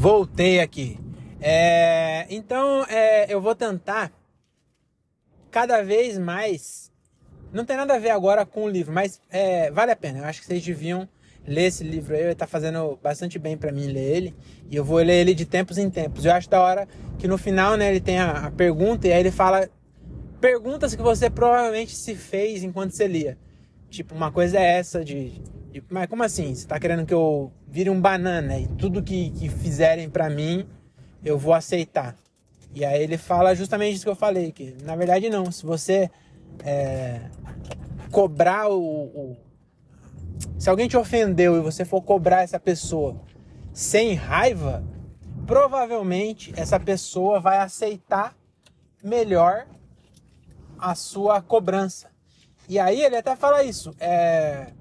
Voltei aqui. É, então, é, eu vou tentar cada vez mais. Não tem nada a ver agora com o livro, mas é, vale a pena. Eu acho que vocês deviam ler esse livro aí. Tá fazendo bastante bem para mim ler ele. E eu vou ler ele de tempos em tempos. Eu acho da hora que no final, né, ele tem a, a pergunta e aí ele fala perguntas que você provavelmente se fez enquanto você lia. Tipo, uma coisa é essa de mas como assim? Você tá querendo que eu vire um banana e tudo que, que fizerem para mim eu vou aceitar. E aí ele fala justamente isso que eu falei, que na verdade não, se você é, cobrar o, o, Se alguém te ofendeu e você for cobrar essa pessoa sem raiva, provavelmente essa pessoa vai aceitar melhor a sua cobrança. E aí ele até fala isso. É...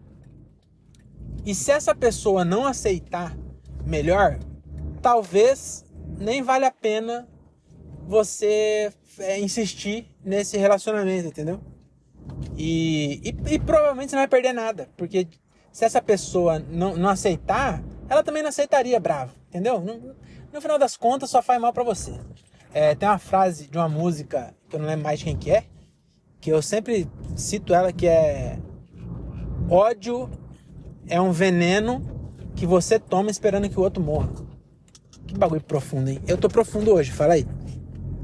E se essa pessoa não aceitar melhor, talvez nem vale a pena você é, insistir nesse relacionamento, entendeu? E, e, e, provavelmente você não vai perder nada, porque se essa pessoa não, não aceitar, ela também não aceitaria bravo, entendeu? No, no final das contas, só faz mal para você. É, tem uma frase de uma música que eu não lembro mais quem que é, que eu sempre cito ela que é ódio é um veneno que você toma esperando que o outro morra. Que bagulho profundo, hein? Eu tô profundo hoje, fala aí.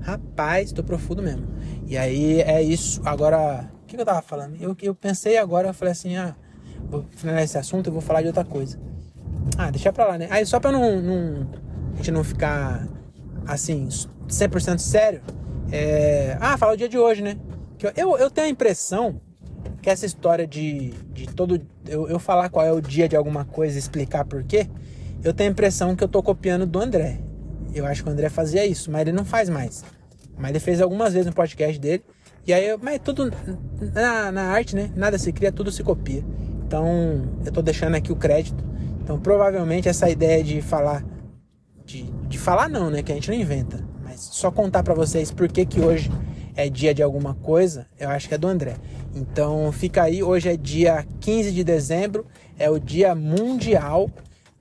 Rapaz, tô profundo mesmo. E aí é isso. Agora, o que, que eu tava falando? Eu, eu pensei agora, eu falei assim, ah, vou finalizar esse assunto, eu vou falar de outra coisa. Ah, deixa pra lá, né? Aí só pra não, não a gente não ficar assim, 100% sério, é... ah, fala o dia de hoje, né? Eu, eu tenho a impressão que essa história de, de todo. Eu, eu falar qual é o dia de alguma coisa explicar por quê, eu tenho a impressão que eu tô copiando do André. Eu acho que o André fazia isso, mas ele não faz mais. Mas ele fez algumas vezes no podcast dele. E aí, mas tudo na, na arte, né? Nada se cria, tudo se copia. Então, eu tô deixando aqui o crédito. Então, provavelmente essa ideia de falar de, de falar não, né, que a gente não inventa, mas só contar para vocês por que que hoje é dia de alguma coisa, eu acho que é do André. Então, fica aí, hoje é dia 15 de dezembro, é o dia mundial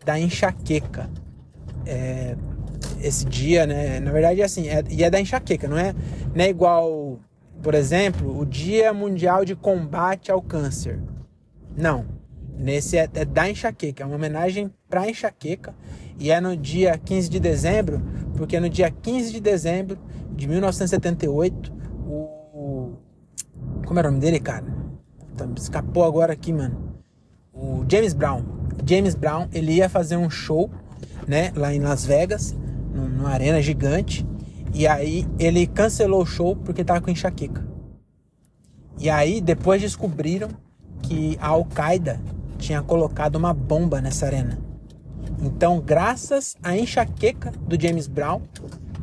da enxaqueca. É, esse dia, né? Na verdade, é assim, é, e é da enxaqueca, não é, não é igual, por exemplo, o Dia Mundial de Combate ao Câncer. Não. Nesse é, é da enxaqueca, é uma homenagem para enxaqueca. E é no dia 15 de dezembro, porque no dia 15 de dezembro de 1978, o. Como era o nome dele, cara? Escapou agora aqui, mano. O James Brown. James Brown, ele ia fazer um show, né, lá em Las Vegas numa arena gigante. E aí ele cancelou o show porque tava com enxaqueca. E aí depois descobriram que a Al-Qaeda tinha colocado uma bomba nessa arena. Então, graças à enxaqueca do James Brown,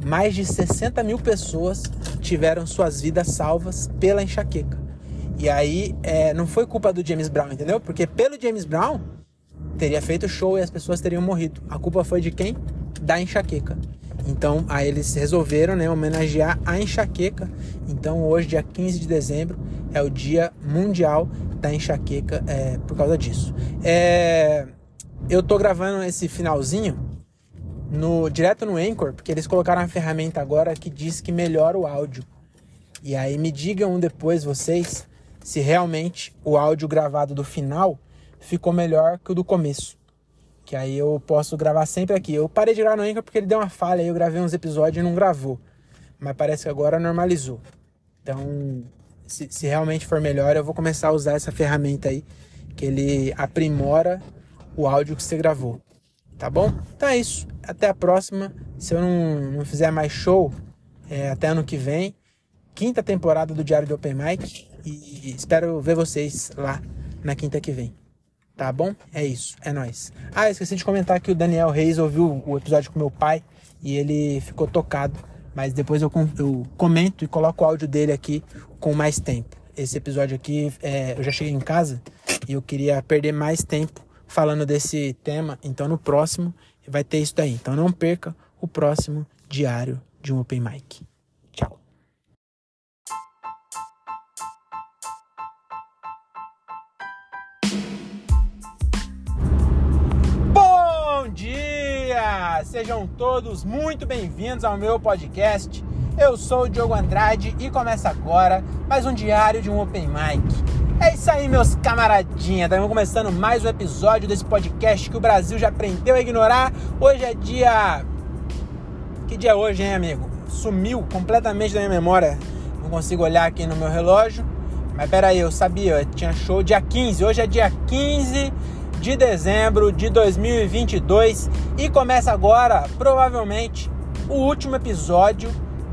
mais de 60 mil pessoas tiveram suas vidas salvas pela enxaqueca. E aí é, não foi culpa do James Brown, entendeu? Porque pelo James Brown teria feito show e as pessoas teriam morrido. A culpa foi de quem? Da enxaqueca. Então, aí eles resolveram né, homenagear a enxaqueca. Então, hoje, dia 15 de dezembro, é o Dia Mundial da Enxaqueca é, por causa disso. É, eu tô gravando esse finalzinho no direto no Anchor, porque eles colocaram uma ferramenta agora que diz que melhora o áudio. E aí me digam depois vocês se realmente o áudio gravado do final ficou melhor que o do começo. Que aí eu posso gravar sempre aqui. Eu parei de gravar no Anchor porque ele deu uma falha, aí eu gravei uns episódios e não gravou. Mas parece que agora normalizou. Então, se, se realmente for melhor, eu vou começar a usar essa ferramenta aí, que ele aprimora o áudio que você gravou. Tá bom? Então é isso. Até a próxima. Se eu não, não fizer mais show, é, até ano que vem. Quinta temporada do Diário do Open Mic. E espero ver vocês lá na quinta que vem. Tá bom? É isso. É nóis. Ah, esqueci de comentar que o Daniel Reis ouviu o episódio com meu pai e ele ficou tocado. Mas depois eu, eu comento e coloco o áudio dele aqui com mais tempo. Esse episódio aqui, é, eu já cheguei em casa e eu queria perder mais tempo falando desse tema. Então no próximo vai ter isso daí. Então não perca o próximo diário de um Open Mic. Tchau. Bom dia! sejam todos muito bem-vindos ao meu podcast. Eu sou o Diogo Andrade e começa agora mais um diário de um Open Mic. É isso aí, meus camaradinhas. Estamos começando mais um episódio desse podcast que o Brasil já aprendeu a ignorar. Hoje é dia. Que dia é hoje, hein, amigo? Sumiu completamente da minha memória. Não consigo olhar aqui no meu relógio. Mas peraí, eu sabia, tinha show dia 15. Hoje é dia 15 de dezembro de 2022 e começa agora, provavelmente, o último episódio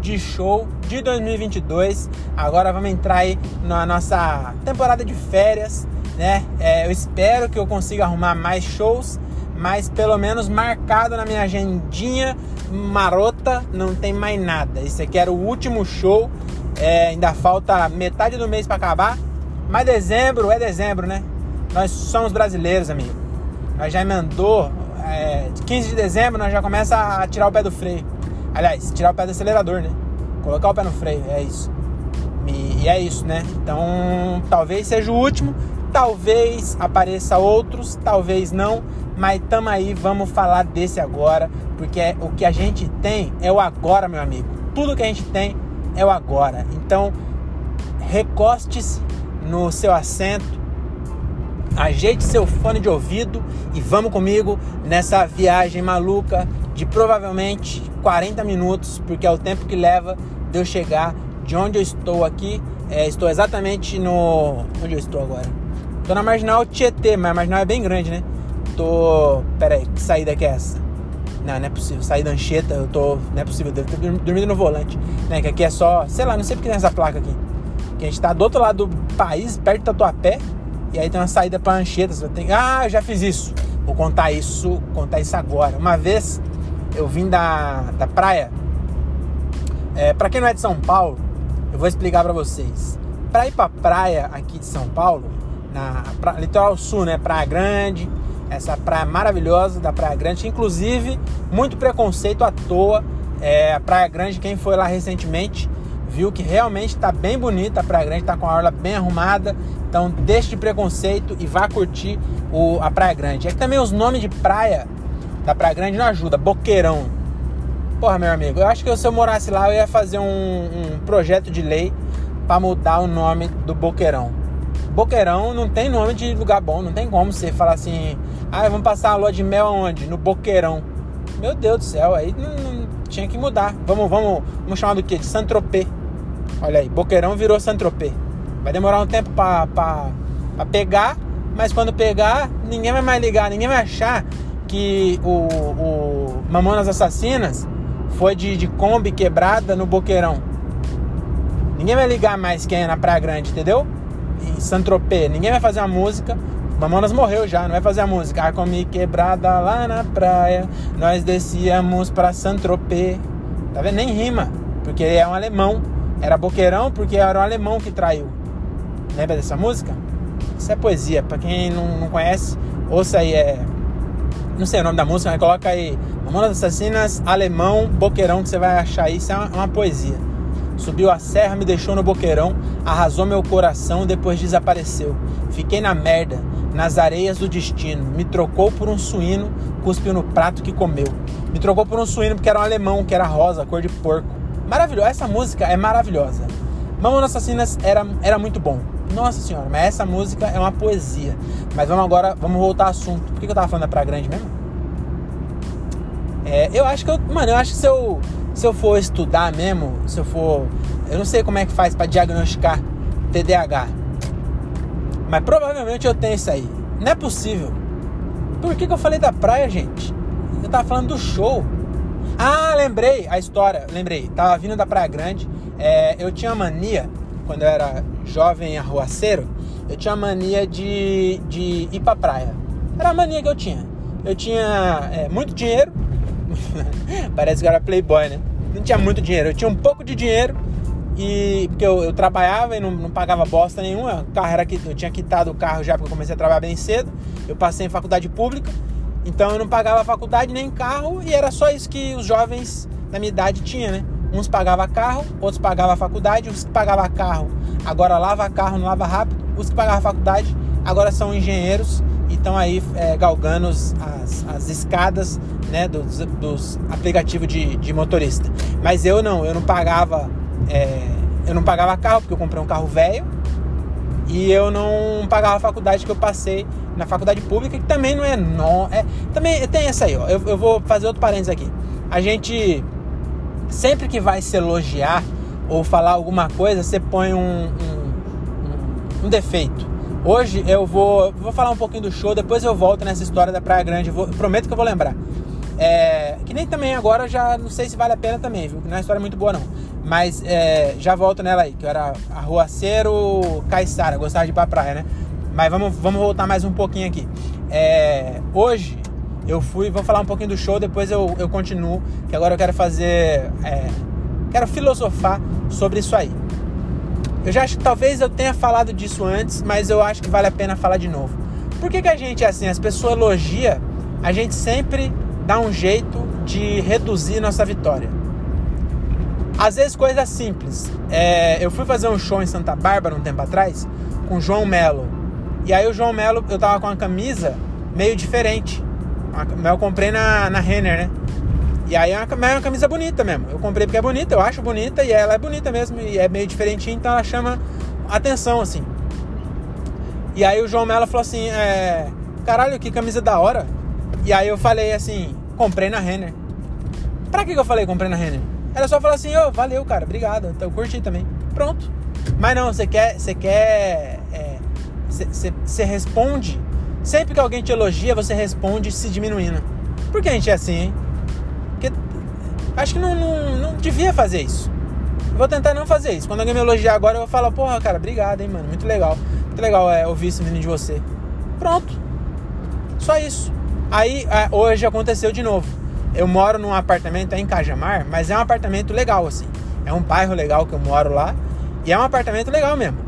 de show de 2022. Agora vamos entrar aí na nossa temporada de férias, né? É, eu espero que eu consiga arrumar mais shows, mas pelo menos marcado na minha agendinha marota não tem mais nada. Esse aqui era o último show, é, ainda falta metade do mês para acabar, mas dezembro é dezembro, né? Nós somos brasileiros, amigo. Nós já emendou. É, 15 de dezembro nós já começa a tirar o pé do freio. Aliás, tirar o pé do acelerador, né? Colocar o pé no freio, é isso. E, é isso, né? Então, talvez seja o último, talvez apareça outros, talvez não, mas tamo aí, vamos falar desse agora, porque é, o que a gente tem é o agora, meu amigo. Tudo que a gente tem é o agora. Então, recoste-se no seu assento, ajeite seu fone de ouvido e vamos comigo nessa viagem maluca de provavelmente 40 minutos, porque é o tempo que leva de eu chegar de onde eu estou aqui. É, estou exatamente no. Onde eu estou agora? Estou na marginal Tietê, mas a marginal é bem grande, né? Tô. Pera aí, que saída que é essa? Não, não é possível. Sair da Anchieta, eu tô. Não é possível, devo ter dormido no volante. Né? Que aqui é só. Sei lá, não sei porque tem essa placa aqui. Que a gente tá do outro lado do país, perto do Tatuapé. E aí tem uma saída para Anchieta. Você tem... Ah, eu já fiz isso. Vou contar isso, contar isso agora. Uma vez eu vim da, da praia. É, para quem não é de São Paulo, eu vou explicar para vocês. Para ir para praia aqui de São Paulo, na pra, litoral sul, né, Praia Grande, essa praia maravilhosa da Praia Grande, inclusive muito preconceito à toa. É, a Praia Grande, quem foi lá recentemente, viu que realmente está bem bonita a Praia Grande, está com a orla bem arrumada. Então deixe de preconceito e vá curtir o, a Praia Grande. É que também os nomes de praia da Praia Grande não ajuda. Boqueirão. Porra, meu amigo, eu acho que se eu morasse lá eu ia fazer um, um projeto de lei para mudar o nome do Boqueirão. Boqueirão não tem nome de lugar bom, não tem como você falar assim, ah, vamos passar a lua de mel aonde? No Boqueirão. Meu Deus do céu, aí não, não tinha que mudar. Vamos, vamos, vamos chamar do quê? De Saint-Tropez. Olha aí, Boqueirão virou Saint-Tropez. Vai demorar um tempo para pegar, mas quando pegar, ninguém vai mais ligar, ninguém vai achar que o, o Mamonas Assassinas foi de, Kombi quebrada no Boqueirão. Ninguém vai ligar mais quem é na Praia Grande, entendeu? Em Saint-Tropez. Ninguém vai fazer uma música. Mamonas morreu já, não vai fazer a música. A Kombi quebrada lá na praia. Nós descíamos pra Saint-Tropez. Tá vendo? Nem rima. Porque é um alemão. Era Boqueirão porque era um alemão que traiu. Lembra dessa música? Isso é poesia. Pra quem não, não conhece, ouça aí. É... Não sei o nome da música, mas coloca aí Mamonas Assassinas, Alemão, Boqueirão, que você vai achar. Isso é uma, uma poesia. Subiu a serra, me deixou no boqueirão, arrasou meu coração, depois desapareceu. Fiquei na merda, nas areias do destino. Me trocou por um suíno, cuspiu no prato que comeu. Me trocou por um suíno porque era um alemão, que era rosa, cor de porco. Maravilhosa, essa música é maravilhosa. Mamonas Assassinas era, era muito bom. Nossa senhora, mas essa música é uma poesia. Mas vamos agora, vamos voltar ao assunto. Por que eu tava falando da Praia Grande mesmo? É, eu acho que eu. Mano, eu acho que se eu, se eu for estudar mesmo, se eu for. Eu não sei como é que faz para diagnosticar TDAH. Mas provavelmente eu tenho isso aí. Não é possível. Por que, que eu falei da praia, gente? Eu tava falando do show. Ah, lembrei a história. Lembrei. Tava vindo da Praia Grande. É, eu tinha mania, quando eu era jovem arruaceiro, eu tinha mania de, de ir pra praia. Era a mania que eu tinha. Eu tinha é, muito dinheiro. Parece que era playboy, né? Não tinha muito dinheiro. Eu tinha um pouco de dinheiro e porque eu, eu trabalhava e não, não, pagava bosta nenhuma. O carro era que eu tinha quitado o carro já porque eu comecei a trabalhar bem cedo. Eu passei em faculdade pública, então eu não pagava faculdade nem carro e era só isso que os jovens da minha idade tinham, né? Uns pagavam carro, outros pagavam faculdade, os que pagavam carro agora lava carro, não lava rápido. Os que pagavam faculdade agora são engenheiros estão aí é, galgando as, as escadas né, dos, dos aplicativos de, de motorista. Mas eu não, eu não pagava. É, eu não pagava carro, porque eu comprei um carro velho. E eu não pagava a faculdade que eu passei na faculdade pública, que também não é não. É, também tem essa aí, ó. Eu, eu vou fazer outro parênteses aqui. A gente sempre que vai se elogiar ou falar alguma coisa, você põe um, um, um defeito. Hoje eu vou, vou falar um pouquinho do show, depois eu volto nessa história da Praia Grande. Vou, prometo que eu vou lembrar. É, que nem também agora já não sei se vale a pena também, viu? Não é uma história muito boa não. Mas é, já volto nela aí, que era arruaceiro Caiçara, gostava de ir pra praia, né? Mas vamos, vamos voltar mais um pouquinho aqui. É, hoje eu fui, vou falar um pouquinho do show, depois eu, eu continuo, que agora eu quero fazer. É, quero filosofar sobre isso aí. Eu já acho que talvez eu tenha falado disso antes, mas eu acho que vale a pena falar de novo. Por que, que a gente é assim? As pessoas elogiam, a gente sempre dá um jeito de reduzir nossa vitória. Às vezes coisas simples. É, eu fui fazer um show em Santa Bárbara um tempo atrás com o João Melo. E aí o João Melo, eu tava com uma camisa meio diferente. Eu comprei na, na Renner, né? E aí é uma, é uma camisa bonita mesmo. Eu comprei porque é bonita, eu acho bonita e ela é bonita mesmo. E é meio diferentinha, então ela chama atenção, assim. E aí o João Mello falou assim: é, caralho, que camisa da hora. E aí eu falei assim: comprei na Renner. Pra que, que eu falei comprei na Renner? Ela só falou assim: ô, oh, valeu, cara, obrigado. Então eu curti também. Pronto. Mas não, você quer. Você quer. Você é, responde. Sempre que alguém te elogia, você responde se diminuindo. Por que a gente é assim, hein? Acho que não, não, não devia fazer isso. vou tentar não fazer isso. Quando alguém me elogiar agora, eu vou falar, porra, cara, obrigado, hein, mano. Muito legal. Muito legal é, ouvir esse menino de você. Pronto. Só isso. Aí, é, hoje aconteceu de novo. Eu moro num apartamento é em Cajamar, mas é um apartamento legal, assim. É um bairro legal que eu moro lá. E é um apartamento legal mesmo.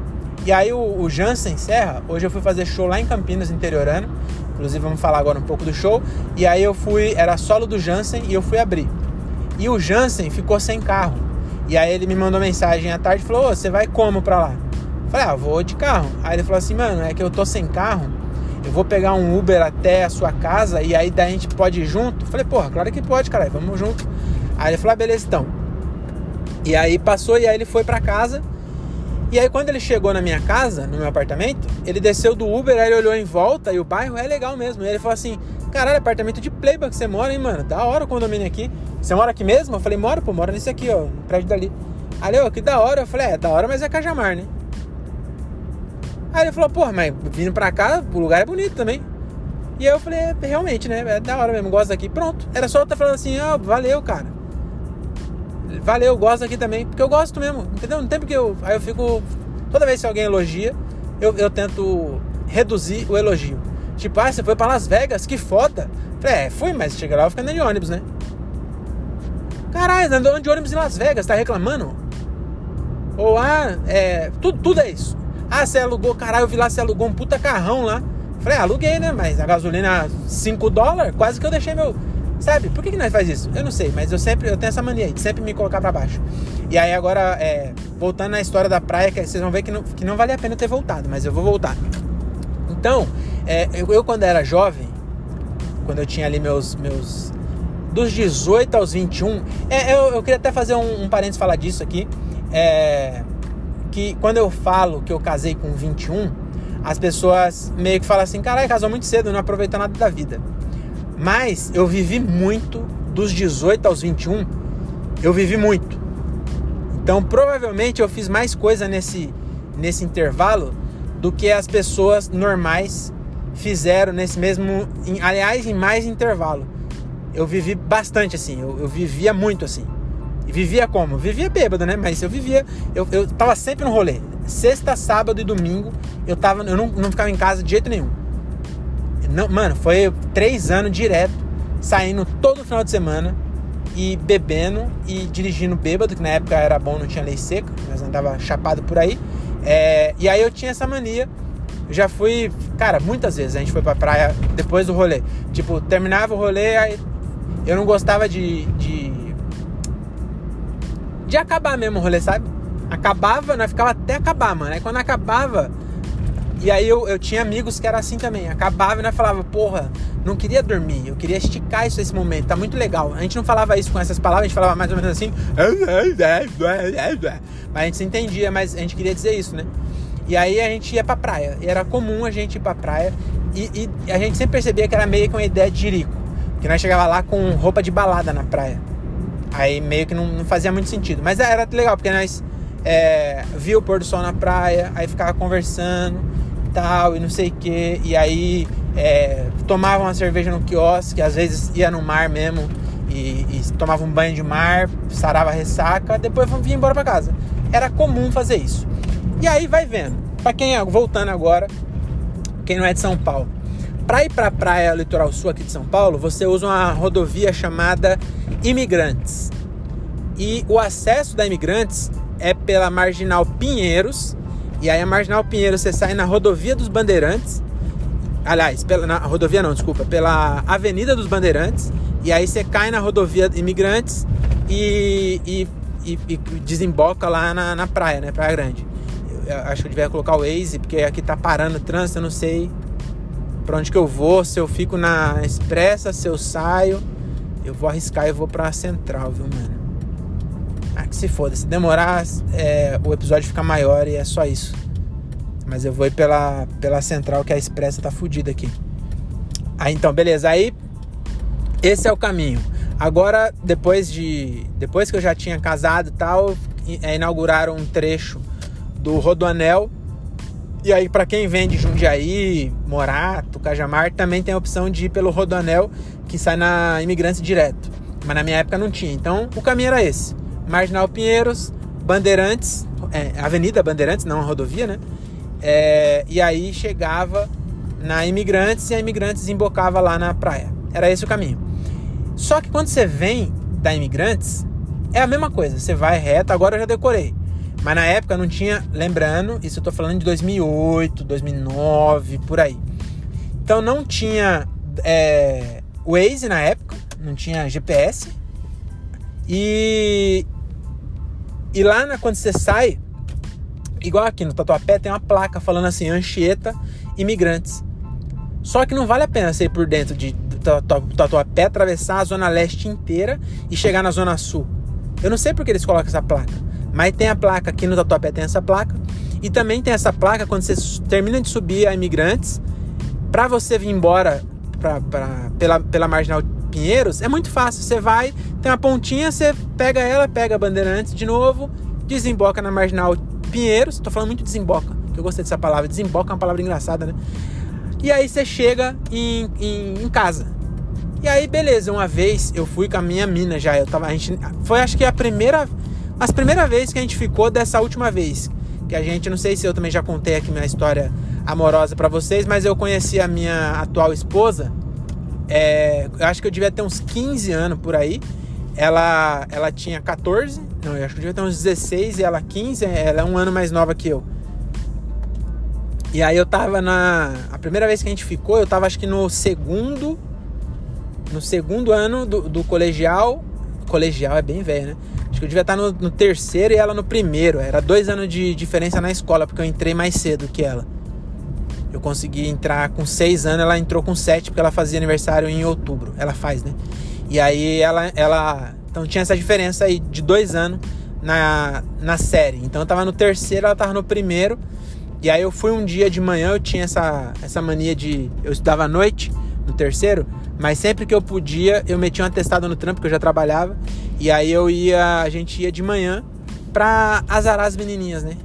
E aí o, o Jansen Serra, hoje eu fui fazer show lá em Campinas, interiorano. Inclusive vamos falar agora um pouco do show. E aí eu fui, era solo do Jansen e eu fui abrir. E o Jansen ficou sem carro. E aí ele me mandou mensagem à tarde e falou: Ô, você vai como pra lá? Eu falei: Ah, vou de carro. Aí ele falou assim: Mano, é que eu tô sem carro. Eu vou pegar um Uber até a sua casa e aí daí a gente pode ir junto. Eu falei: Porra, claro que pode, cara. Vamos junto. Aí ele falou: ah, beleza, então. E aí passou e aí ele foi pra casa. E aí quando ele chegou na minha casa, no meu apartamento, ele desceu do Uber, aí ele olhou em volta e o bairro é legal mesmo. E ele falou assim: "Caralho, apartamento de playboy que você mora, hein, mano? Da hora o condomínio aqui. Você mora aqui mesmo?" Eu falei: "Moro, pô, moro nesse aqui, ó, no prédio dali." Aí ele, que da hora. Eu falei: "É, da hora, mas é Cajamar, né?" Aí ele falou: "Pô, mas vindo pra cá, o lugar é bonito também." E aí eu falei: é, "Realmente, né? É da hora mesmo, gosto daqui." Pronto. Era só eu estar falando assim: "Ó, oh, valeu, cara." valeu, gosto aqui também, porque eu gosto mesmo, entendeu? Não tem porque eu. Aí eu fico. Toda vez que alguém elogia, eu, eu tento reduzir o elogio. Tipo, ah, você foi para Las Vegas, que foda. Falei, é, fui, mas chega lá eu fico andando de ônibus, né? Caralho, andando de ônibus em Las Vegas, tá reclamando? Ou, ah, é. Tudo, tudo é isso. Ah, você alugou, caralho, eu vi lá, você alugou um puta carrão lá. Falei, ah, aluguei, né? Mas a gasolina 5 dólares, quase que eu deixei meu, Sabe? Por que, que nós faz isso? Eu não sei, mas eu sempre eu tenho essa mania aí, de sempre me colocar para baixo. E aí agora, é, voltando na história da praia, que vocês vão ver que não, que não vale a pena ter voltado, mas eu vou voltar. Então, é, eu, eu, quando era jovem, quando eu tinha ali meus. meus dos 18 aos 21, é, eu, eu queria até fazer um, um parênteses falar disso aqui. É, que quando eu falo que eu casei com 21, as pessoas meio que falam assim: caralho, casou muito cedo, não aproveitou nada da vida. Mas eu vivi muito dos 18 aos 21. Eu vivi muito. Então, provavelmente eu fiz mais coisa nesse nesse intervalo do que as pessoas normais fizeram nesse mesmo, em, aliás, em mais intervalo. Eu vivi bastante assim, eu, eu vivia muito assim. E vivia como? Vivia bêbado, né? Mas eu vivia, eu, eu tava sempre no rolê. Sexta, sábado e domingo, eu, tava, eu não, não ficava em casa de jeito nenhum. Não, mano, foi três anos direto, saindo todo final de semana e bebendo e dirigindo bêbado, que na época era bom, não tinha lei seca, mas andava chapado por aí. É, e aí eu tinha essa mania. Já fui, cara, muitas vezes a gente foi pra praia depois do rolê. Tipo, terminava o rolê, aí eu não gostava de. de, de acabar mesmo o rolê, sabe? Acabava, nós ficava até acabar, mano. Aí quando acabava, E aí eu, eu tinha amigos que era assim também. Acabava e né, falava, porra, não queria dormir, eu queria esticar isso esse momento, tá muito legal. A gente não falava isso com essas palavras, a gente falava mais ou menos assim. Mas a gente se entendia, mas a gente queria dizer isso, né? E aí a gente ia pra praia. E era comum a gente ir pra praia. E, e a gente sempre percebia que era meio que uma ideia de jirico. Que nós chegava lá com roupa de balada na praia. Aí meio que não, não fazia muito sentido. Mas era legal, porque nós é, via o pôr do sol na praia, aí ficava conversando tal, e não sei o que. E aí é, tomava uma cerveja no quiosque, às vezes ia no mar mesmo e, e tomava um banho de mar, sarava a ressaca, depois vinha embora para casa. Era comum fazer isso. E aí vai vendo. Para quem é, voltando agora, quem não é de São Paulo. Para ir para a praia litoral sul aqui de São Paulo, você usa uma rodovia chamada Imigrantes. E o acesso da Imigrantes é pela Marginal Pinheiros. E aí a Marginal Pinheiros você sai na Rodovia dos Bandeirantes. Aliás, pela, na rodovia não, desculpa, pela Avenida dos Bandeirantes. E aí você cai na rodovia Imigrantes e, e, e, e desemboca lá na, na praia, né? Praia Grande. Eu acho que eu devia colocar o Waze, porque aqui tá parando o trânsito, eu não sei para onde que eu vou, se eu fico na expressa, se eu saio. Eu vou arriscar e vou pra central, viu, mano? Ah, que se foda. Se demorar, é, o episódio fica maior e é só isso. Mas eu vou ir pela, pela central que a expressa tá fodida aqui. Aí então, beleza. Aí esse é o caminho. Agora, depois de. Depois que eu já tinha casado e tal, é, inauguraram um trecho do Rodoanel. E aí, para quem vem de Jundiaí, Morato, Cajamar, também tem a opção de ir pelo Rodoanel, que sai na Imigrantes direto. Mas na minha época não tinha. Então, o caminho era esse. Marginal Pinheiros, Bandeirantes, é, Avenida Bandeirantes, não rodovia, né? É, e aí chegava na Imigrantes e a Imigrantes embocava lá na praia. Era esse o caminho. Só que quando você vem da Imigrantes, é a mesma coisa. Você vai reto, agora eu já decorei. Mas na época não tinha, lembrando, isso eu tô falando de 2008, 2009, por aí. Então não tinha é, Waze na época, não tinha GPS. E, e lá na, quando você sai, igual aqui no Tatuapé, tem uma placa falando assim, Anchieta Imigrantes. Só que não vale a pena você ir por dentro de Tatuapé, atravessar a zona leste inteira e chegar na zona sul. Eu não sei porque eles colocam essa placa, mas tem a placa aqui no Tatuapé, tem essa placa. E também tem essa placa quando você termina de subir a Imigrantes, para você vir embora pra, pra, pela, pela Marginal Pinheiros, é muito fácil. Você vai, tem uma pontinha, você pega ela, pega a Bandeirantes de novo, desemboca na Marginal Pinheiros. Tô falando muito desemboca, que eu gostei dessa palavra. Desemboca é uma palavra engraçada, né? E aí você chega em, em, em, casa. E aí, beleza, uma vez eu fui com a minha mina já. Eu tava. A gente, foi acho que a primeira. As primeiras vezes que a gente ficou dessa última vez. Que a gente, não sei se eu também já contei aqui minha história amorosa para vocês, mas eu conheci a minha atual esposa é, eu acho que eu devia ter uns 15 anos por aí. Ela, ela tinha 14, não, eu acho que eu devia ter uns 16 e ela 15, ela é um ano mais nova que eu. E aí eu tava na. A primeira vez que a gente ficou, eu tava acho que no segundo. No segundo ano do, do colegial. Colegial é bem velho, né? Acho que eu devia estar no, no terceiro e ela no primeiro. Era dois anos de diferença na escola, porque eu entrei mais cedo que ela. Eu consegui entrar com seis anos, ela entrou com sete, porque ela fazia aniversário em outubro. Ela faz, né? E aí ela. ela então tinha essa diferença aí de dois anos na, na série. Então eu tava no terceiro, ela tava no primeiro. E aí eu fui um dia de manhã, eu tinha essa, essa mania de. Eu estudava à noite, no terceiro, mas sempre que eu podia, eu metia um atestado no trampo, que eu já trabalhava. E aí eu ia. A gente ia de manhã pra azarar as menininhas, né?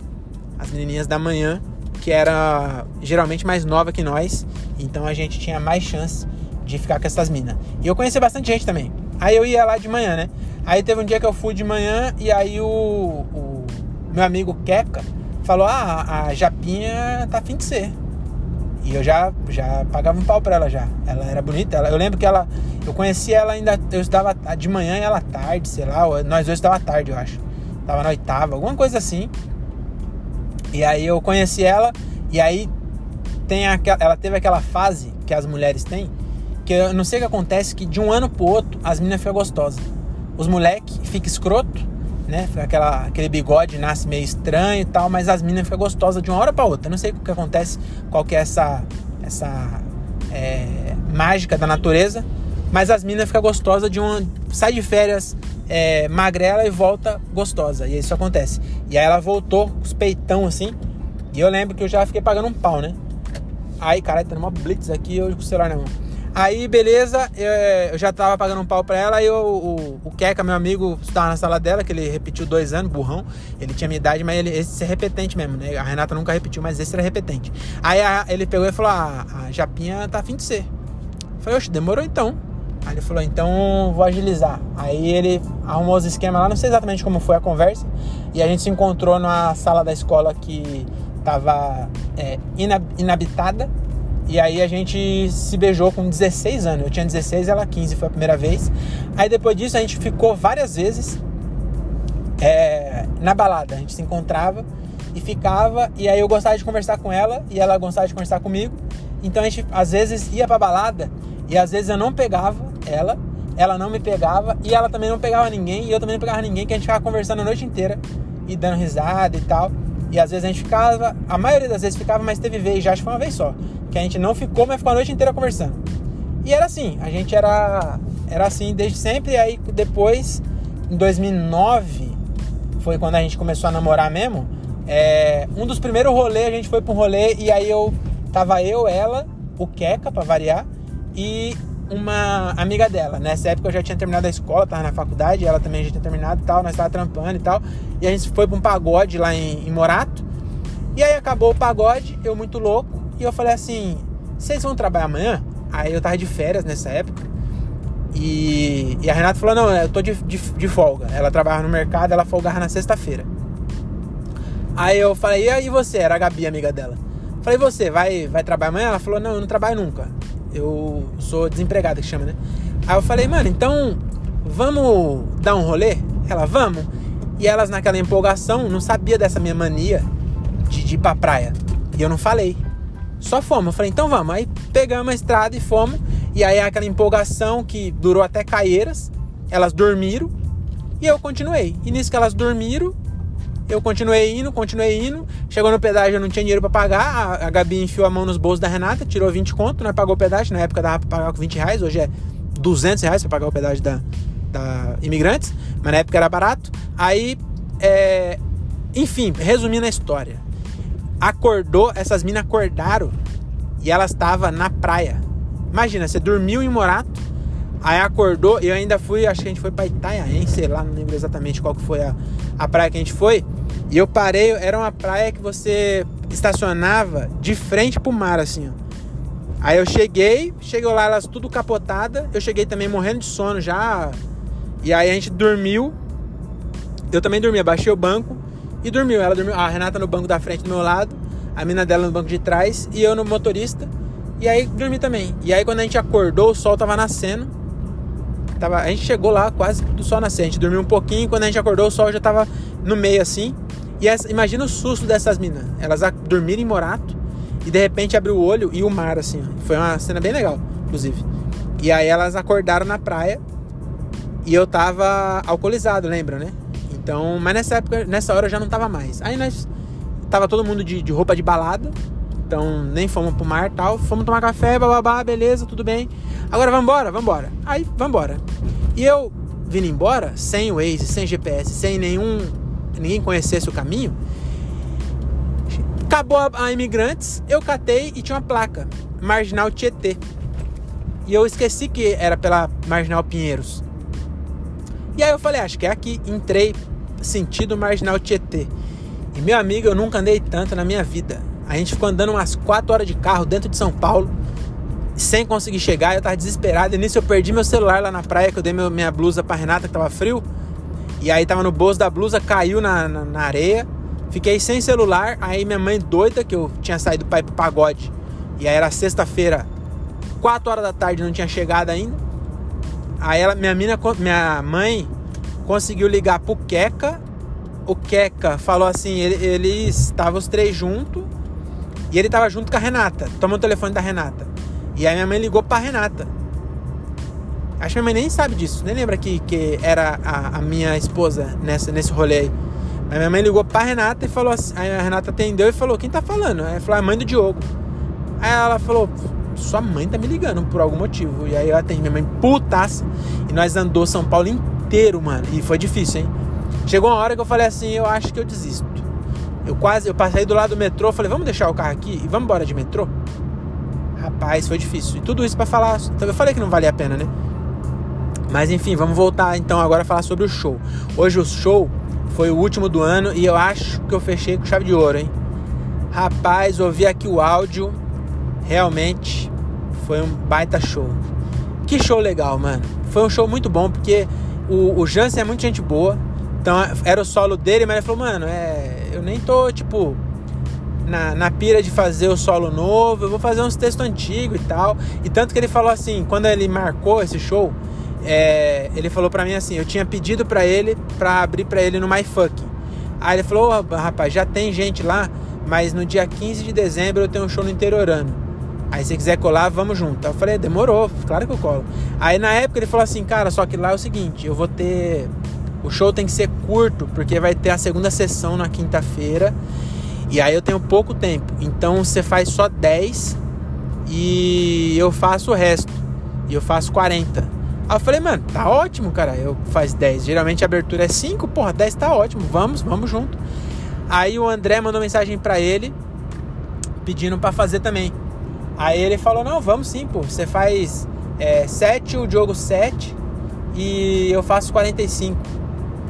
As menininhas da manhã que era geralmente mais nova que nós, então a gente tinha mais chance de ficar com essas minas. E eu conheci bastante gente também. Aí eu ia lá de manhã, né? Aí teve um dia que eu fui de manhã e aí o, o meu amigo Keka falou: Ah, a Japinha tá afim de ser. E eu já, já pagava um pau pra ela já. Ela era bonita. Ela, eu lembro que ela. Eu conheci ela ainda. Eu estava de manhã e ela tarde, sei lá. Nós dois estava tarde, eu acho. Tava na oitava, alguma coisa assim. E aí eu conheci ela e aí tem aquela, ela teve aquela fase que as mulheres têm, que eu não sei o que acontece, que de um ano pro outro as meninas ficam gostosas. Os moleques ficam escroto né? Aquela, aquele bigode nasce meio estranho e tal, mas as minas ficam gostosas de uma hora para outra. não sei o que acontece, qual que é essa, essa é, mágica da natureza, mas as minas ficam gostosas de uma. sai de férias é, magrela e volta gostosa. E isso acontece. E aí ela voltou com os peitão assim. E eu lembro que eu já fiquei pagando um pau, né? Aí, caralho, tá numa blitz aqui, eu com o celular na mão. Aí, beleza, eu, eu, já tava pagando um pau pra ela, aí eu, o, o Keka, meu amigo, estava na sala dela, que ele repetiu dois anos, burrão. Ele tinha minha idade, mas ele, esse é repetente mesmo, né? A Renata nunca repetiu, mas esse era repetente. Aí a, ele pegou e falou: ah, a Japinha tá afim de ser. Eu falei, oxe, demorou então. Aí ele falou, então vou agilizar. Aí ele arrumou os esquemas lá, não sei exatamente como foi a conversa. E a gente se encontrou na sala da escola que tava é, inabitada e aí a gente se beijou com 16 anos. Eu tinha 16, ela 15, foi a primeira vez. Aí depois disso a gente ficou várias vezes é, na balada. A gente se encontrava e ficava. E aí eu gostava de conversar com ela e ela gostava de conversar comigo. Então a gente às vezes ia pra balada e às vezes eu não pegava ela, ela não me pegava e ela também não pegava ninguém e eu também não pegava ninguém, que a gente ficava conversando a noite inteira e dando risada e tal. E às vezes a gente ficava, a maioria das vezes ficava, mas teve vez, já acho que foi uma vez só, que a gente não ficou, mas ficou a noite inteira conversando. E era assim, a gente era era assim desde sempre, e aí depois, em 2009, foi quando a gente começou a namorar mesmo. É, um dos primeiros rolês, a gente foi para um rolê, e aí eu tava eu, ela, o Queca, para variar, e uma amiga dela. Nessa época eu já tinha terminado a escola, tava na faculdade, ela também já tinha terminado e tal, nós tava trampando e tal. E a gente foi pra um pagode lá em, em Morato. E aí acabou o pagode, eu muito louco, e eu falei assim: vocês vão trabalhar amanhã? Aí eu tava de férias nessa época. E, e a Renata falou: não, eu tô de, de, de folga. Ela trabalhava no mercado, ela folgava na sexta-feira. Aí eu falei: e aí você? Era a Gabi, amiga dela. Falei: você vai, vai trabalhar amanhã? Ela falou: não, eu não trabalho nunca. Eu sou desempregada, que chama, né? Aí eu falei: mano, então vamos dar um rolê? Ela: vamos. E elas, naquela empolgação, não sabia dessa minha mania de, de ir pra praia. E eu não falei. Só fomos. Eu falei, então vamos. Aí pegamos a estrada e fomos. E aí aquela empolgação que durou até Caieiras. Elas dormiram. E eu continuei. E nisso que elas dormiram, eu continuei indo, continuei indo. Chegou no pedágio, eu não tinha dinheiro para pagar. A, a, Gabi enfiou a mão nos bolsos da Renata, tirou 20 conto, nós pagou o pedágio. Na época dava pra pagar com 20 reais, hoje é 200 reais pra pagar o pedágio da, da Imigrantes. Mas na época era barato. Aí, é, enfim, resumindo a história. Acordou, essas minas acordaram e elas estavam na praia. Imagina, você dormiu em Morato, aí acordou e eu ainda fui, acho que a gente foi pra Itanhaém, sei lá, não lembro exatamente qual que foi a, a praia que a gente foi. E eu parei, era uma praia que você estacionava de frente pro mar, assim, ó. Aí eu cheguei, cheguei lá, elas tudo capotada. Eu cheguei também morrendo de sono já. E aí a gente dormiu. Eu também dormi, abaixei o banco e dormiu. Ela dormiu, a Renata no banco da frente do meu lado, a mina dela no banco de trás e eu no motorista. E aí dormi também. E aí quando a gente acordou, o sol tava nascendo. Tava, a gente chegou lá quase do sol nascer. A gente dormiu um pouquinho, quando a gente acordou, o sol já tava no meio assim. E essa, imagina o susto dessas minas. Elas dormiram em Morato e de repente abriu o olho e o mar assim. Foi uma cena bem legal, inclusive. E aí elas acordaram na praia e eu tava alcoolizado, lembra, né? Então, mas nessa época, nessa hora eu já não tava mais. Aí nós tava todo mundo de, de roupa de balada. Então, nem fomos pro mar tal. Fomos tomar café, bababá, beleza, tudo bem. Agora vambora, vambora. Aí, vambora. E eu vindo embora, sem Waze, sem GPS, sem nenhum. ninguém conhecesse o caminho. Acabou a, a Imigrantes, eu catei e tinha uma placa. Marginal Tietê. E eu esqueci que era pela Marginal Pinheiros. E aí eu falei, acho que é aqui. Entrei sentido Marginal Tietê. E meu amigo, eu nunca andei tanto na minha vida. A gente ficou andando umas 4 horas de carro dentro de São Paulo, sem conseguir chegar. Eu tava desesperado. E nisso eu perdi meu celular lá na praia, que eu dei meu, minha blusa pra Renata, que tava frio. E aí tava no bolso da blusa, caiu na, na, na areia. Fiquei sem celular. Aí minha mãe doida, que eu tinha saído pra ir pro pagode. E aí era sexta-feira, 4 horas da tarde, não tinha chegado ainda. Aí ela, minha, mina, minha mãe conseguiu ligar pro Queca. O Queca falou assim: ele, eles estavam os três juntos e ele tava junto com a Renata. Tomou o telefone da Renata. E aí minha mãe ligou pra Renata. Acho que minha mãe nem sabe disso, nem lembra que, que era a, a minha esposa nessa, nesse rolê aí. Mas minha mãe ligou pra Renata e falou assim, aí a Renata atendeu e falou, quem tá falando? Aí falou, a mãe do Diogo. Aí ela falou, sua mãe tá me ligando por algum motivo. E aí eu atendi, minha mãe putaça. E nós andou São Paulo inteiro, mano. E foi difícil, hein? Chegou uma hora que eu falei assim, eu acho que eu desisto. Eu quase, eu passei do lado do metrô, falei, vamos deixar o carro aqui e vamos embora de metrô? Rapaz, foi difícil. E tudo isso para falar, eu falei que não valia a pena, né? Mas enfim, vamos voltar então agora a falar sobre o show. Hoje o show foi o último do ano e eu acho que eu fechei com chave de ouro, hein? Rapaz, ouvi aqui o áudio, realmente foi um baita show. Que show legal, mano. Foi um show muito bom porque o, o Jansen é muito gente boa. Então era o solo dele, mas ele falou, mano, é, eu nem tô, tipo, na, na pira de fazer o solo novo, eu vou fazer uns textos antigos e tal. E tanto que ele falou assim, quando ele marcou esse show, é, ele falou pra mim assim, eu tinha pedido pra ele pra abrir pra ele no MyFuck. Aí ele falou, oh, rapaz, já tem gente lá, mas no dia 15 de dezembro eu tenho um show no interiorano. Aí se quiser colar, vamos junto. Eu falei, demorou, claro que eu colo. Aí na época ele falou assim, cara, só que lá é o seguinte, eu vou ter o show tem que ser curto, porque vai ter a segunda sessão na quinta-feira. E aí eu tenho pouco tempo. Então você faz só 10 e eu faço o resto. E eu faço 40. Aí eu falei, mano, tá ótimo, cara. Eu faço 10. Geralmente a abertura é 5, porra, 10 tá ótimo. Vamos, vamos junto. Aí o André mandou mensagem para ele pedindo para fazer também. Aí ele falou: Não, vamos sim, pô. Você faz é, 7, o Diogo 7 e eu faço 45.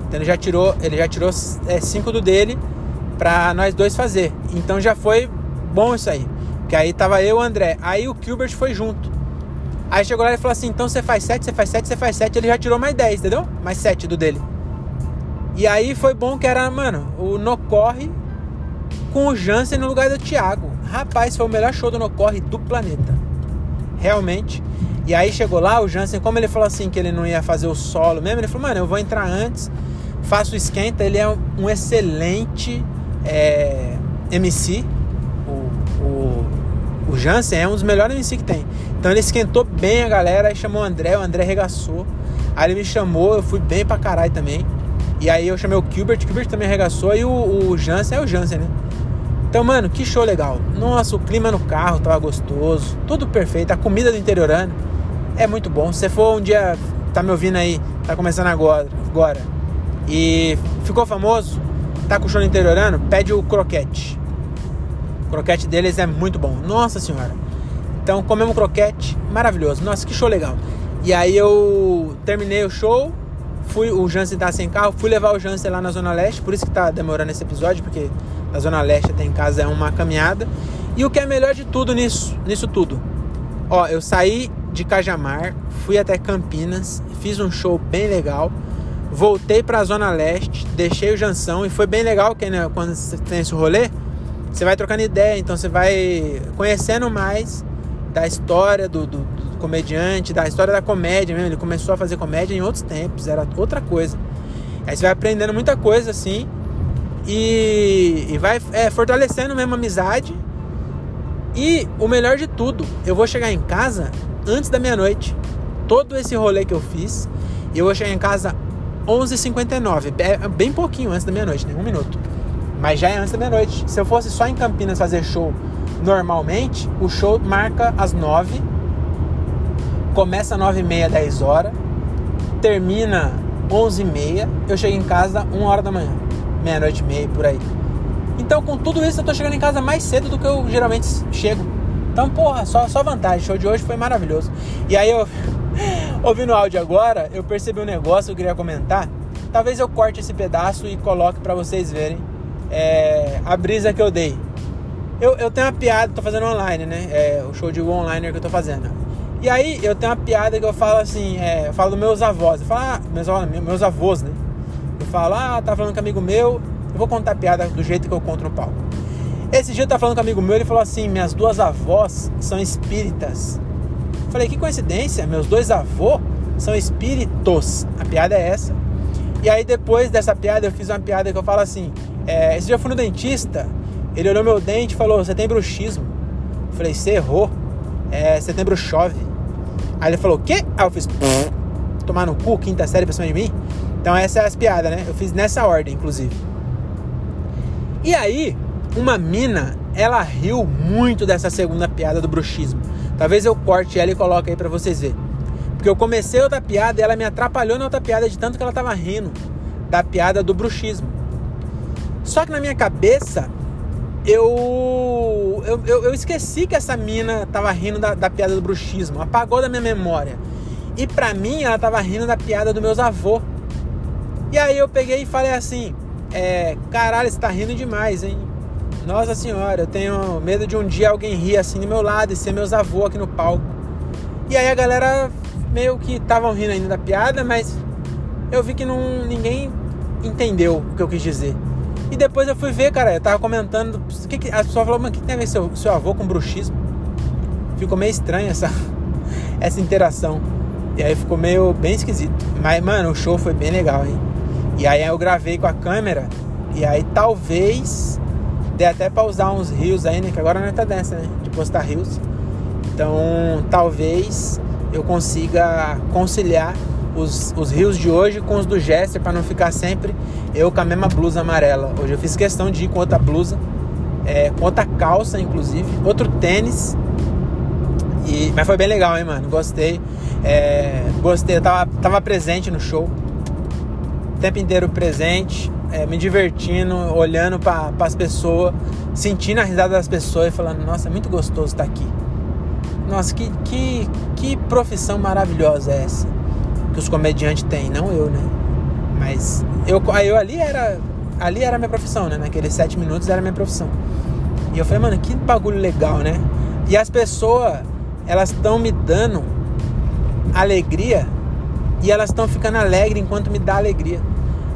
Então ele já tirou, ele já tirou 5 é, do dele pra nós dois fazer. Então já foi bom isso aí. Porque aí tava eu e o André. Aí o Gilbert foi junto. Aí chegou lá e falou assim: então você faz 7, você faz 7, você faz 7. Ele já tirou mais 10, entendeu? Mais 7 do dele. E aí foi bom que era, mano, o No Corre com o Jansen no lugar do Thiago. Rapaz, foi o melhor show do No Corre do planeta. Realmente. E aí chegou lá, o Jansen, como ele falou assim que ele não ia fazer o solo mesmo, ele falou, mano, eu vou entrar antes faço o esquenta, ele é um excelente é, MC. O, o, o Jansen é um dos melhores MC que tem. Então ele esquentou bem a galera, aí chamou o André, o André arregaçou. Aí ele me chamou, eu fui bem pra caralho também. E aí eu chamei o Gilbert, o Gilbert também arregaçou, e o, o Jansen é o Jansen, né? Então, mano, que show legal. Nossa, o clima no carro tava gostoso, tudo perfeito. A comida do interiorano é muito bom. Se for um dia, tá me ouvindo aí, tá começando agora, agora e ficou famoso, tá com show no interiorano, pede o croquete. O croquete deles é muito bom. Nossa senhora. Então comemos croquete, maravilhoso. Nossa, que show legal. E aí eu terminei o show, fui, o Jansen tá sem carro, fui levar o Jansen lá na Zona Leste, por isso que tá demorando esse episódio, porque na Zona Leste até em casa é uma caminhada. E o que é melhor de tudo nisso, nisso tudo? Ó, eu saí de Cajamar, fui até Campinas, fiz um show bem legal voltei para a Zona Leste, deixei o Jansão e foi bem legal que né, quando você tem esse rolê, você vai trocando ideia, então você vai conhecendo mais da história do, do, do, comediante, da história da comédia mesmo. Ele começou a fazer comédia em outros tempos, era outra coisa. Aí você vai aprendendo muita coisa assim e, e vai é, fortalecendo mesmo a amizade. E o melhor de tudo, eu vou chegar em casa antes da meia-noite. Todo esse rolê que eu fiz, eu vou chegar em casa 11h59. É bem pouquinho antes da meia-noite, né? Um minuto. Mas já é antes da meia-noite. Se eu fosse só em Campinas fazer show normalmente, o show marca às 9 começa às 9h30, 10 horas, termina 11h30, eu chego em casa 1 hora da manhã, meia-noite e meia, por aí. Então, com tudo isso, eu tô chegando em casa mais cedo do que eu geralmente chego. Então, porra, só, só vantagem. O show de hoje foi maravilhoso. E aí eu Ouvindo o áudio agora, eu percebi um negócio que eu queria comentar. Talvez eu corte esse pedaço e coloque para vocês verem é, a brisa que eu dei. Eu, eu tenho uma piada, tô fazendo online, né? É, o show de online que eu tô fazendo. E aí eu tenho uma piada que eu falo assim, é, eu falo dos meus avós. Eu falo, ah, meus, meus avós, né? Eu falo, ah, tá falando com amigo meu, eu vou contar a piada do jeito que eu conto no palco. Esse dia eu tava falando com um amigo meu, ele falou assim, minhas duas avós são espíritas. Falei, que coincidência, meus dois avôs são espíritos. A piada é essa. E aí depois dessa piada eu fiz uma piada que eu falo assim, é, esse dia eu fui no dentista, ele olhou meu dente e falou, você tem bruxismo. Eu falei, você errou, é, setembro chove. Aí ele falou, o quê? Aí eu fiz... tomar no cu, quinta série pra cima de mim. Então essa é as piadas, né? Eu fiz nessa ordem, inclusive. E aí, uma mina, ela riu muito dessa segunda piada do bruxismo. Talvez eu corte ela e coloque aí para vocês verem. Porque eu comecei outra piada e ela me atrapalhou na outra piada de tanto que ela tava rindo da piada do bruxismo. Só que na minha cabeça, eu, eu, eu, eu esqueci que essa mina tava rindo da, da, piada do bruxismo. Apagou da minha memória. E pra mim, ela tava rindo da piada dos meus avô. E aí eu peguei e falei assim: é, caralho, você tá rindo demais, hein? Nossa senhora, eu tenho medo de um dia alguém rir assim do meu lado e ser meus avô aqui no palco. E aí a galera meio que estavam rindo ainda da piada, mas eu vi que não, ninguém entendeu o que eu quis dizer. E depois eu fui ver, cara, eu tava comentando, que que, a pessoa falou, mas o que tem a ver seu, seu avô com bruxismo? Ficou meio estranho essa, essa interação. E aí ficou meio bem esquisito. Mas, mano, o show foi bem legal, hein? E aí eu gravei com a câmera. E aí talvez dê até pra usar uns rios aí, né? Que agora não é tá dessa, né? De postar rios. Então talvez eu consiga conciliar os, os rios de hoje com os do Jester para não ficar sempre eu com a mesma blusa amarela. Hoje eu fiz questão de ir com outra blusa, é, com outra calça, inclusive, outro tênis. E, mas foi bem legal, hein, mano? Gostei. É, gostei, eu tava, tava presente no show. O tempo inteiro presente, é, me divertindo, olhando para as pessoas, sentindo a risada das pessoas e falando: Nossa, é muito gostoso estar aqui. Nossa, que, que, que profissão maravilhosa é essa que os comediantes têm, não eu, né? Mas eu, eu ali era ali era minha profissão, né? Naqueles sete minutos era minha profissão. E eu falei, mano, que bagulho legal, né? E as pessoas, elas estão me dando alegria e elas estão ficando alegres enquanto me dá alegria.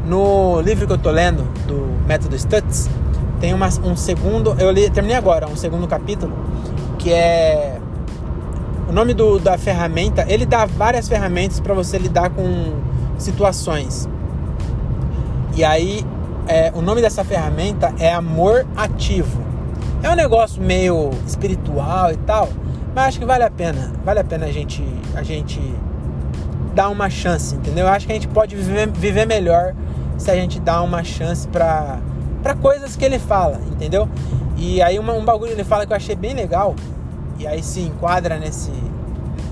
No livro que eu tô lendo, do Método Stutz, tem uma, um segundo, eu li, terminei agora, um segundo capítulo, que é o nome do, da ferramenta, ele dá várias ferramentas para você lidar com situações. E aí, é, o nome dessa ferramenta é amor ativo. É um negócio meio espiritual e tal, mas acho que vale a pena. Vale a pena a gente, a gente dar uma chance, entendeu? Eu acho que a gente pode viver, viver melhor se a gente dá uma chance para para coisas que ele fala, entendeu? E aí uma, um bagulho ele fala que eu achei bem legal e aí se enquadra nesse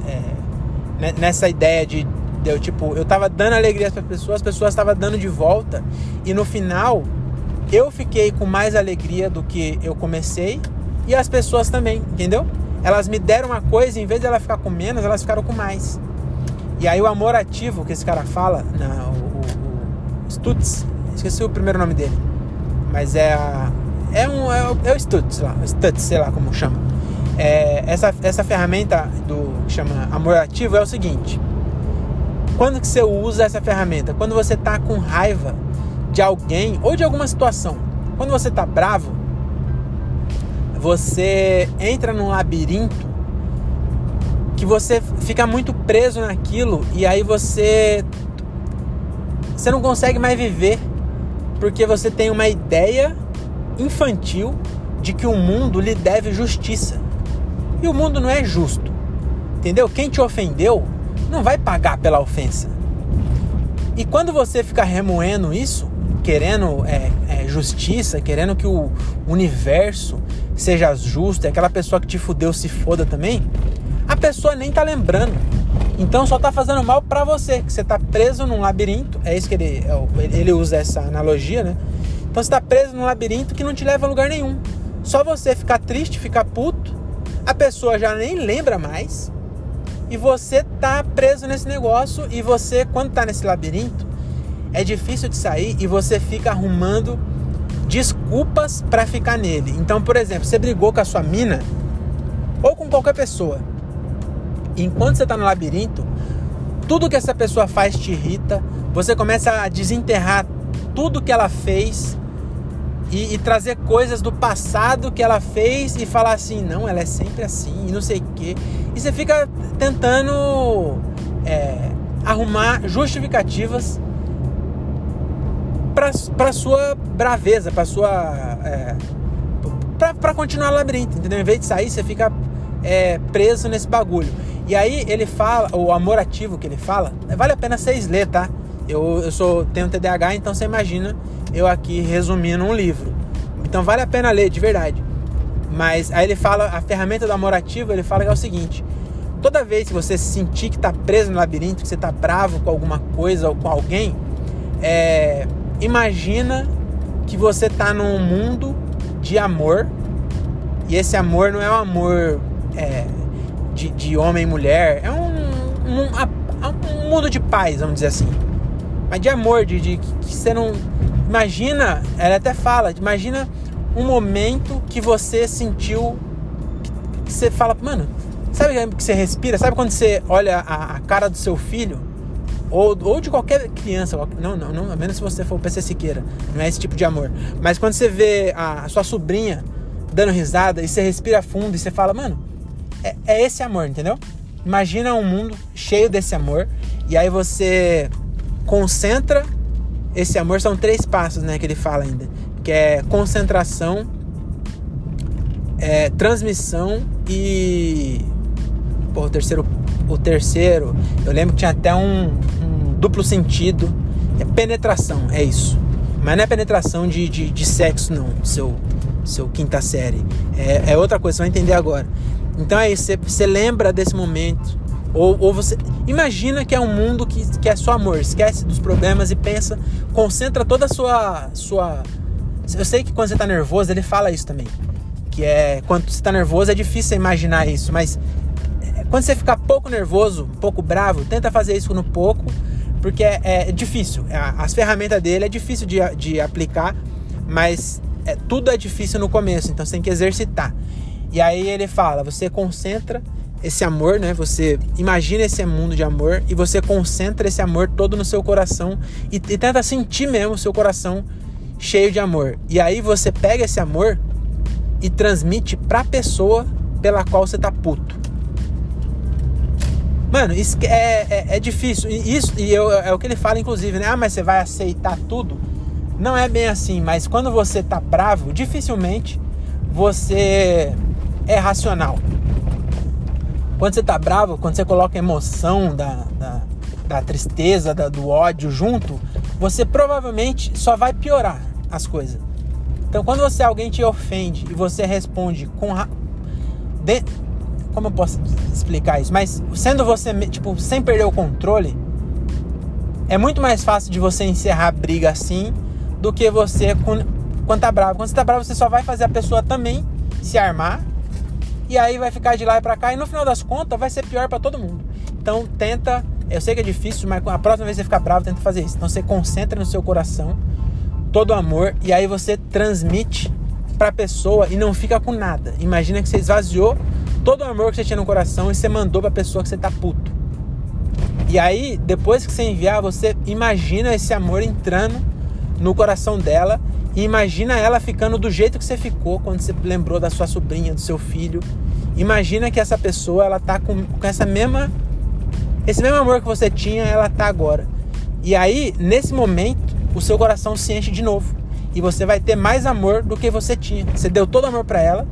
é, nessa ideia de, eu tipo eu tava dando alegria para as pessoas as pessoas estavam dando de volta e no final eu fiquei com mais alegria do que eu comecei e as pessoas também entendeu elas me deram uma coisa em vez de ela ficar com menos elas ficaram com mais e aí o amor ativo que esse cara fala na, o, o, Stutz esqueci o primeiro nome dele mas é a, é um é o, é o Stutz lá Stutz sei lá como chama é, essa, essa ferramenta do que chama amor ativo é o seguinte: quando que você usa essa ferramenta? Quando você está com raiva de alguém ou de alguma situação. Quando você está bravo, você entra num labirinto que você fica muito preso naquilo e aí você você não consegue mais viver porque você tem uma ideia infantil de que o mundo lhe deve justiça. E o mundo não é justo. Entendeu? Quem te ofendeu não vai pagar pela ofensa. E quando você fica remoendo isso, querendo é, é, justiça, querendo que o universo seja justo, e aquela pessoa que te fudeu se foda também, a pessoa nem tá lembrando. Então só tá fazendo mal para você, que você tá preso num labirinto. É isso que ele, é ele usa essa analogia, né? Então você tá preso num labirinto que não te leva a lugar nenhum. Só você ficar triste, ficar puto a pessoa já nem lembra mais e você tá preso nesse negócio e você quando tá nesse labirinto é difícil de sair e você fica arrumando desculpas para ficar nele. Então, por exemplo, você brigou com a sua mina ou com qualquer pessoa. Enquanto você tá no labirinto, tudo que essa pessoa faz te irrita, você começa a desenterrar tudo que ela fez e, e, trazer coisas do passado que ela fez e falar assim, não, ela é sempre assim, e não sei o quê. E você fica tentando é, arrumar justificativas para sua braveza, para sua. É, para continuar o labirinto, entendeu? Em vez de sair, você fica é, preso nesse bagulho. E aí ele fala, o amor ativo que ele fala, vale a pena vocês ler, tá? Eu, eu sou, tenho TDAH, então você imagina eu aqui resumindo um livro. Então vale a pena ler, de verdade. Mas aí ele fala, a ferramenta do amor ativo, ele fala que é o seguinte: toda vez que você sentir que está preso no labirinto, que você está bravo com alguma coisa ou com alguém, é, imagina que você está num mundo de amor e esse amor não é um amor é, de, de homem e mulher, é um, um, um, mundo de paz, vamos dizer assim. Mas de amor, de, de que você não. Imagina, ela até fala, imagina um momento que você sentiu. Que, que você fala, mano, sabe que você respira? Sabe quando você olha a, a cara do seu filho? Ou, ou de qualquer criança, não, não, não, a menos se você for o PC Siqueira, não é esse tipo de amor. Mas quando você vê a, a sua sobrinha dando risada e você respira fundo e você fala, mano, é, é esse amor, entendeu? Imagina um mundo cheio desse amor e aí você concentra esse amor. São três passos, né, que ele fala ainda, que é concentração, é, transmissão e pô, o terceiro, o terceiro, eu lembro que tinha até um, um duplo sentido, é penetração, é isso. Mas não é penetração de, de, de sexo, não, seu, seu quinta série. É, é outra coisa, você vai entender agora. Então é isso, você, lembra desse momento. Ou, ou você imagina que é um mundo que, que é só amor, esquece dos problemas e pensa, concentra toda a sua. sua eu sei que quando você tá nervoso, ele fala isso também. Que é quando você tá nervoso é difícil imaginar isso, mas é, quando você fica pouco nervoso, pouco bravo, tenta fazer isso no pouco, porque é, é difícil. As ferramentas dele é difícil de, de aplicar, mas é, tudo é difícil no começo, então você tem que exercitar. E aí ele fala: você concentra esse amor, né? Você imagina esse mundo de amor e você concentra esse amor todo no seu coração e, e tenta sentir mesmo o seu coração cheio de amor. E aí você pega esse amor e transmite pra pessoa pela qual você tá puto. Mano, isso é, é, é difícil. E isso e eu, é o que ele fala, inclusive, né? Ah, mas você vai aceitar tudo? Não é bem assim, mas quando você tá bravo, dificilmente você é racional. Quando você tá bravo, quando você coloca a emoção da, da, da tristeza, da, do ódio junto, você provavelmente só vai piorar as coisas. Então, quando você alguém te ofende e você responde com ra... de... como eu posso explicar isso? Mas sendo você tipo sem perder o controle, é muito mais fácil de você encerrar a briga assim do que você quando tá bravo. Quando você tá bravo, você só vai fazer a pessoa também se armar e aí vai ficar de lá e pra cá e no final das contas vai ser pior para todo mundo. Então tenta, eu sei que é difícil, mas a próxima vez que você ficar bravo, tenta fazer isso. Então você concentra no seu coração todo o amor e aí você transmite pra pessoa e não fica com nada. Imagina que você esvaziou todo o amor que você tinha no coração e você mandou pra pessoa que você tá puto. E aí, depois que você enviar, você imagina esse amor entrando no coração dela e imagina ela ficando do jeito que você ficou quando você lembrou da sua sobrinha, do seu filho. Imagina que essa pessoa, ela tá com, com essa mesma esse mesmo amor que você tinha, ela tá agora. E aí, nesse momento, o seu coração se enche de novo. E você vai ter mais amor do que você tinha. Você deu todo amor para ela.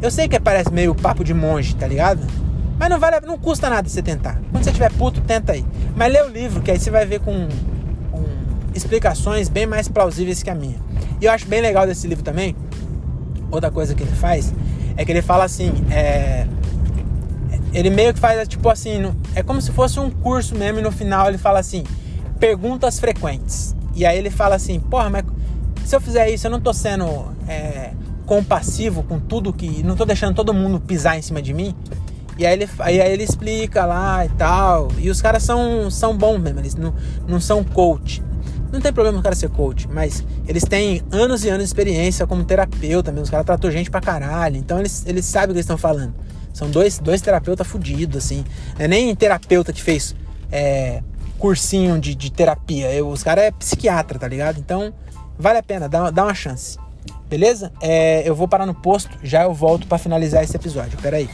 Eu sei que parece meio papo de monge, tá ligado? Mas não vale, não custa nada você tentar. Quando você tiver puto, tenta aí. Mas lê o livro, que aí você vai ver com explicações bem mais plausíveis que a minha. E eu acho bem legal desse livro também, outra coisa que ele faz, é que ele fala assim, é, ele meio que faz tipo assim, é como se fosse um curso mesmo e no final ele fala assim, perguntas frequentes. E aí ele fala assim, porra, mas se eu fizer isso, eu não tô sendo é, compassivo com tudo que. Não tô deixando todo mundo pisar em cima de mim. E aí ele, aí ele explica lá e tal. E os caras são, são bons mesmo, eles não, não são coach. Não tem problema o cara ser coach, mas eles têm anos e anos de experiência como terapeuta mesmo. Os caras tratou gente pra caralho. Então eles, eles sabem o que eles estão falando. São dois, dois terapeutas fudidos, assim. Não é nem terapeuta que fez é, cursinho de, de terapia. Eu, os caras é psiquiatra, tá ligado? Então vale a pena, dá, dá uma chance. Beleza? É, eu vou parar no posto, já eu volto para finalizar esse episódio. Pera aí.